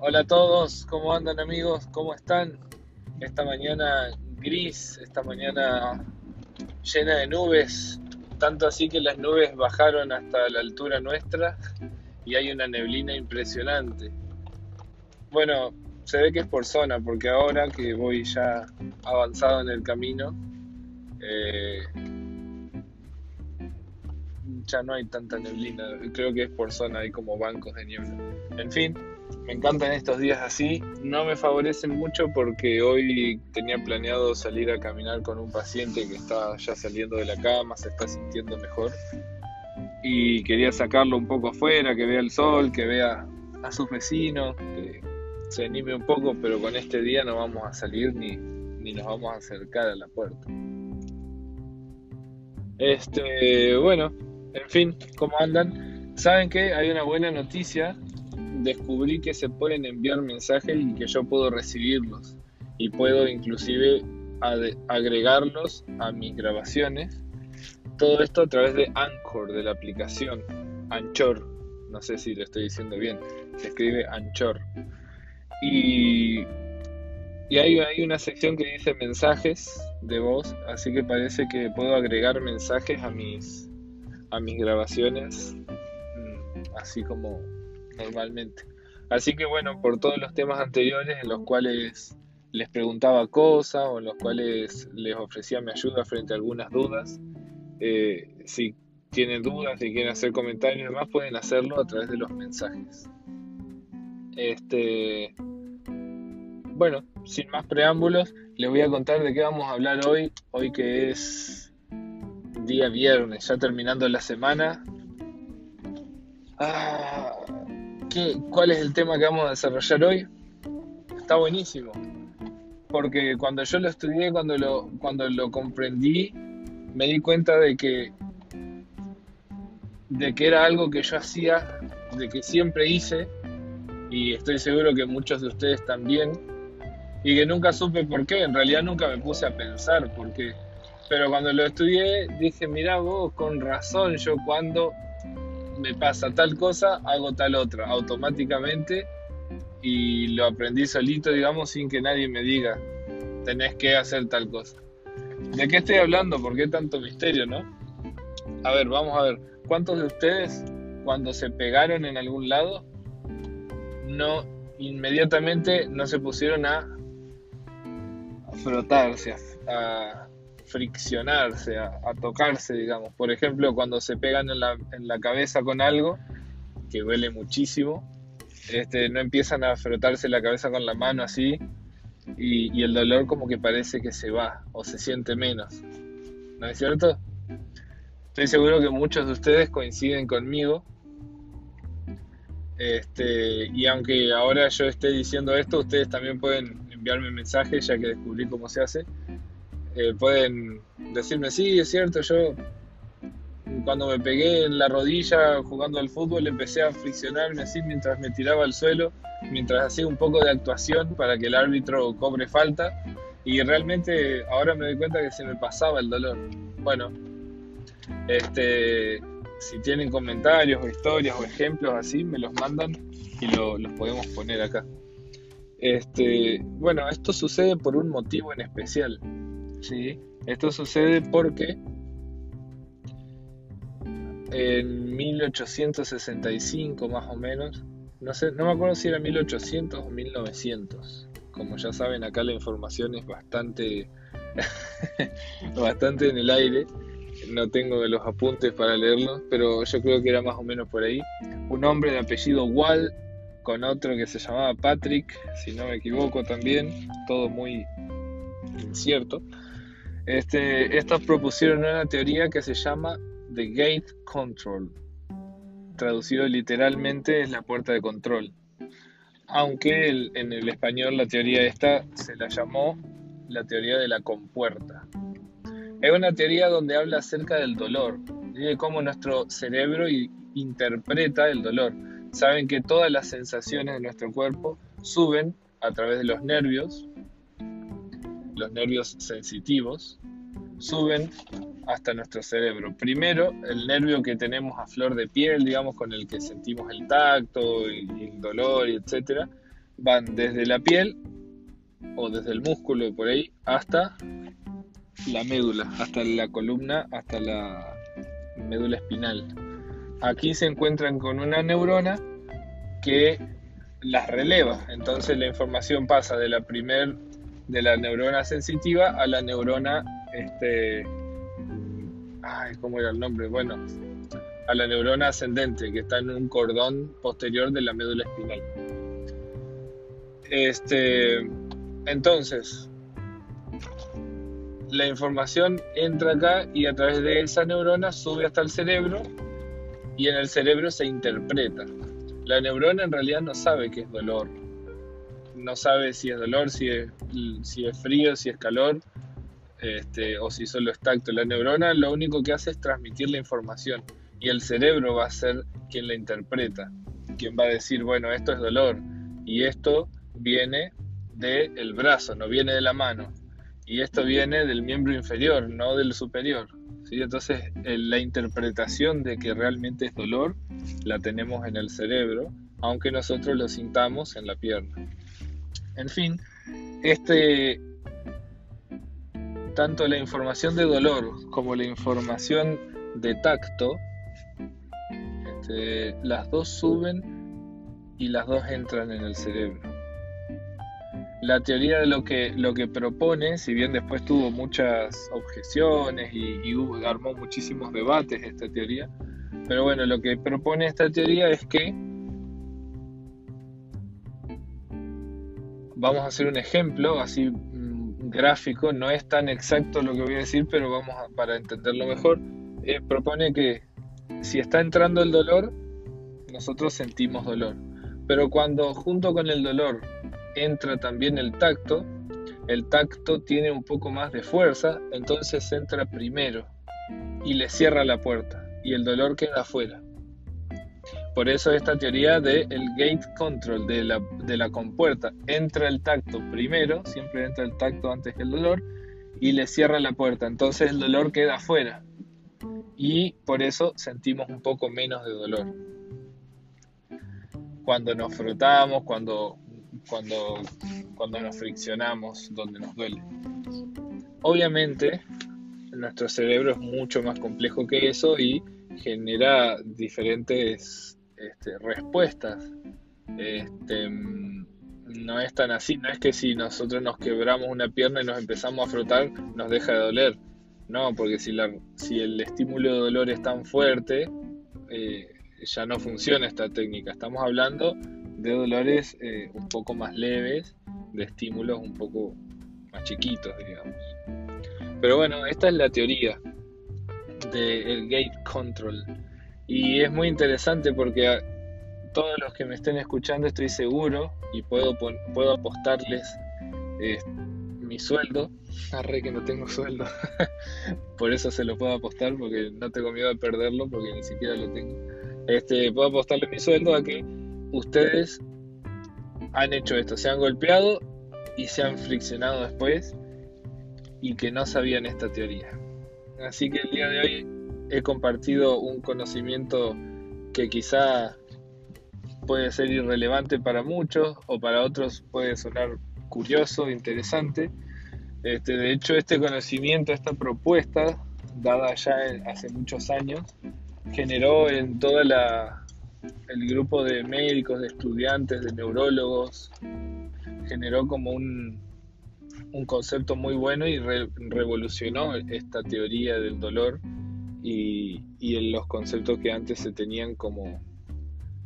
Hola a todos, ¿cómo andan amigos? ¿Cómo están? Esta mañana gris, esta mañana llena de nubes, tanto así que las nubes bajaron hasta la altura nuestra y hay una neblina impresionante. Bueno, se ve que es por zona, porque ahora que voy ya avanzado en el camino, eh, ya no hay tanta neblina, creo que es por zona, hay como bancos de niebla. En fin, me encantan estos días así, no me favorecen mucho porque hoy tenía planeado salir a caminar con un paciente que está ya saliendo de la cama, se está sintiendo mejor y quería sacarlo un poco afuera, que vea el sol, que vea a sus vecinos, que se anime un poco, pero con este día no vamos a salir ni, ni nos vamos a acercar a la puerta. Este, bueno, en fin, ¿cómo andan? ¿Saben que Hay una buena noticia. Descubrí que se pueden enviar mensajes y que yo puedo recibirlos. Y puedo inclusive agregarlos a mis grabaciones. Todo esto a través de Anchor, de la aplicación Anchor. No sé si lo estoy diciendo bien. Se escribe Anchor. Y, y hay, una sección que dice mensajes de voz. Así que parece que puedo agregar mensajes a mis a mis grabaciones mm, así como normalmente. Así que bueno, por todos los temas anteriores en los cuales les preguntaba cosas o en los cuales les ofrecía mi ayuda frente a algunas dudas, eh, si tienen dudas, si quieren hacer comentarios y demás, pueden hacerlo a través de los mensajes. Este, bueno, sin más preámbulos, les voy a contar de qué vamos a hablar hoy, hoy que es día viernes, ya terminando la semana. Ah, ¿Cuál es el tema que vamos a desarrollar hoy? Está buenísimo. Porque cuando yo lo estudié, cuando lo, cuando lo comprendí, me di cuenta de que, de que era algo que yo hacía, de que siempre hice, y estoy seguro que muchos de ustedes también, y que nunca supe por qué, en realidad nunca me puse a pensar por qué pero cuando lo estudié dije, mira vos, con razón yo cuando me pasa tal cosa, hago tal otra, automáticamente, y lo aprendí solito, digamos, sin que nadie me diga, tenés que hacer tal cosa. ¿De qué estoy hablando? ¿Por qué tanto misterio, no? A ver, vamos a ver, ¿cuántos de ustedes cuando se pegaron en algún lado, no inmediatamente no se pusieron a frotarse, a, friccionarse, a, tocarse, digamos. Por ejemplo, cuando se pegan en la, cabeza con algo, que duele muchísimo, este, no empiezan a frotarse la cabeza con la mano así y, el dolor como que parece que se va o se siente menos. ¿No es cierto? Estoy seguro que muchos de ustedes coinciden conmigo. Este, y aunque ahora yo esté diciendo esto, ustedes también pueden enviarme mensajes ya que descubrí cómo se hace eh, pueden decirme, sí, es cierto, yo cuando me pegué en la rodilla jugando al fútbol empecé a friccionarme así mientras me tiraba al suelo, mientras hacía un poco de actuación para que el árbitro cobre falta y realmente ahora me doy cuenta que se me pasaba el dolor. Bueno, este, si tienen comentarios o historias o ejemplos así, me los mandan y los podemos poner acá. Este, bueno, esto sucede por un motivo en especial. ¿Sí? Esto sucede porque en 1865 más o menos, no sé, no me acuerdo si era 1800 o 1900. Como ya saben, acá la información es bastante bastante en el aire. No tengo los apuntes para leerlos, pero yo creo que era más o menos por ahí. Un hombre de apellido Wall con otro que se llamaba Patrick, si no me equivoco también, todo muy incierto. Este, estos propusieron una teoría que se llama The Gate Control. Traducido literalmente es la puerta de control. Aunque en el español la teoría esta se la llamó la teoría de la compuerta. Es una teoría donde habla acerca del dolor y de cómo nuestro cerebro interpreta el dolor. Saben que todas las sensaciones de nuestro cuerpo suben a través de los nervios los nervios sensitivos, suben hasta nuestro cerebro. Primero, el nervio que tenemos a flor de piel, digamos, con el que sentimos el tacto y, el dolor, y etcétera, van desde la piel o desde el músculo por ahí hasta la médula, hasta la columna, hasta la médula espinal. Aquí se encuentran con una neurona que las releva, entonces la información pasa de la primer de la neurona sensitiva a la neurona este ay, ¿cómo era el nombre? Bueno, a la neurona ascendente que está en un cordón posterior de la médula espinal. Este, entonces, la información entra acá y a través de esa neurona sube hasta el cerebro y en el cerebro se interpreta. La neurona en realidad no sabe qué es dolor, no sabe si es dolor, si es, frío, si es calor, este, o si solo es tacto. La neurona lo único que hace es transmitir la información y el cerebro va a ser quien la interpreta, quien va a decir, bueno, esto es dolor y esto viene del brazo, no viene de la mano. Y esto viene del miembro inferior, no del superior. ¿sí? Entonces, la interpretación de que realmente es dolor la tenemos en el cerebro, aunque nosotros lo sintamos en la pierna. En fin, este, tanto la información de dolor como la información de tacto, este, las dos suben y las dos entran en el cerebro. La teoría de lo que, lo que propone, si bien después tuvo muchas objeciones y, armó muchísimos debates esta teoría, pero bueno, lo que propone esta teoría es que vamos a hacer un ejemplo así mm, gráfico, no es tan exacto lo que voy a decir, pero vamos a, para entenderlo mejor, eh, propone que si está entrando el dolor, nosotros sentimos dolor, pero cuando junto con el dolor entra también el tacto, el tacto tiene un poco más de fuerza, entonces entra primero y le cierra la puerta y el dolor queda afuera. Por eso esta teoría del el gate control, de la, de la compuerta, entra el tacto primero, siempre entra el tacto antes que el dolor, y le cierra la puerta, entonces el dolor queda afuera. Y por eso sentimos un poco menos de dolor. Cuando nos frotamos, cuando cuando, cuando nos friccionamos donde nos duele. Obviamente, nuestro cerebro es mucho más complejo que eso y genera diferentes este, respuestas. Este, no es tan así, no es que si nosotros nos quebramos una pierna y nos empezamos a frotar, nos deja de doler. No, porque si, la, si el estímulo de dolor es tan fuerte, eh, ya no funciona esta técnica. Estamos hablando de dolores eh, un poco más leves, de estímulos un poco más chiquitos, digamos. Pero bueno, esta es la teoría del gate control. Y es muy interesante porque todos los que me estén escuchando estoy seguro y puedo, puedo apostarles eh, mi sueldo. Arre que no tengo sueldo. Por eso se lo puedo apostar porque no tengo miedo de perderlo porque ni siquiera lo tengo. Este, puedo apostarle mi sueldo a que ustedes han hecho esto, se han golpeado y se han friccionado después y que no sabían esta teoría. Así que el día de hoy he compartido un conocimiento que quizá puede ser irrelevante para muchos o para otros puede sonar curioso, interesante. Este, de hecho, este conocimiento, esta propuesta, dada ya hace muchos años, generó en toda la el grupo de médicos, de estudiantes, de neurólogos, generó como un, un concepto muy bueno y revolucionó esta teoría del dolor y, y los conceptos que antes se tenían como,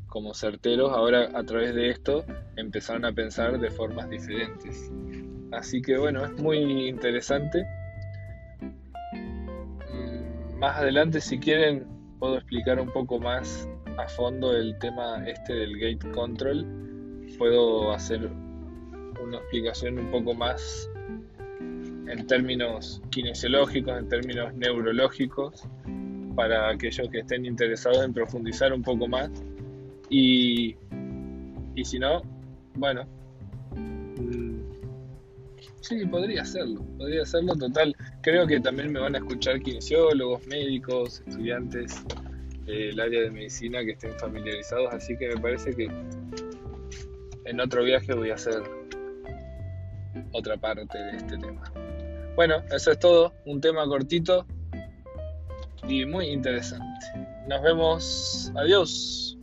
como certeros, ahora a través de esto empezaron a pensar de formas diferentes. Así que bueno, es muy interesante. Mm, más adelante, si quieren, puedo explicar un poco más a fondo el tema este del gate control, puedo hacer una explicación un poco más en términos kinesiológicos, en términos neurológicos, para aquellos que estén interesados en profundizar un poco más. Y, y si no, bueno, mm, sí, podría hacerlo, podría hacerlo total. Creo que también me van a escuchar kinesiólogos, médicos, estudiantes el área de medicina que estén familiarizados, así que me parece que en otro viaje voy a hacer otra parte de este tema. Bueno, eso es todo, un tema cortito y muy interesante. Nos vemos, adiós.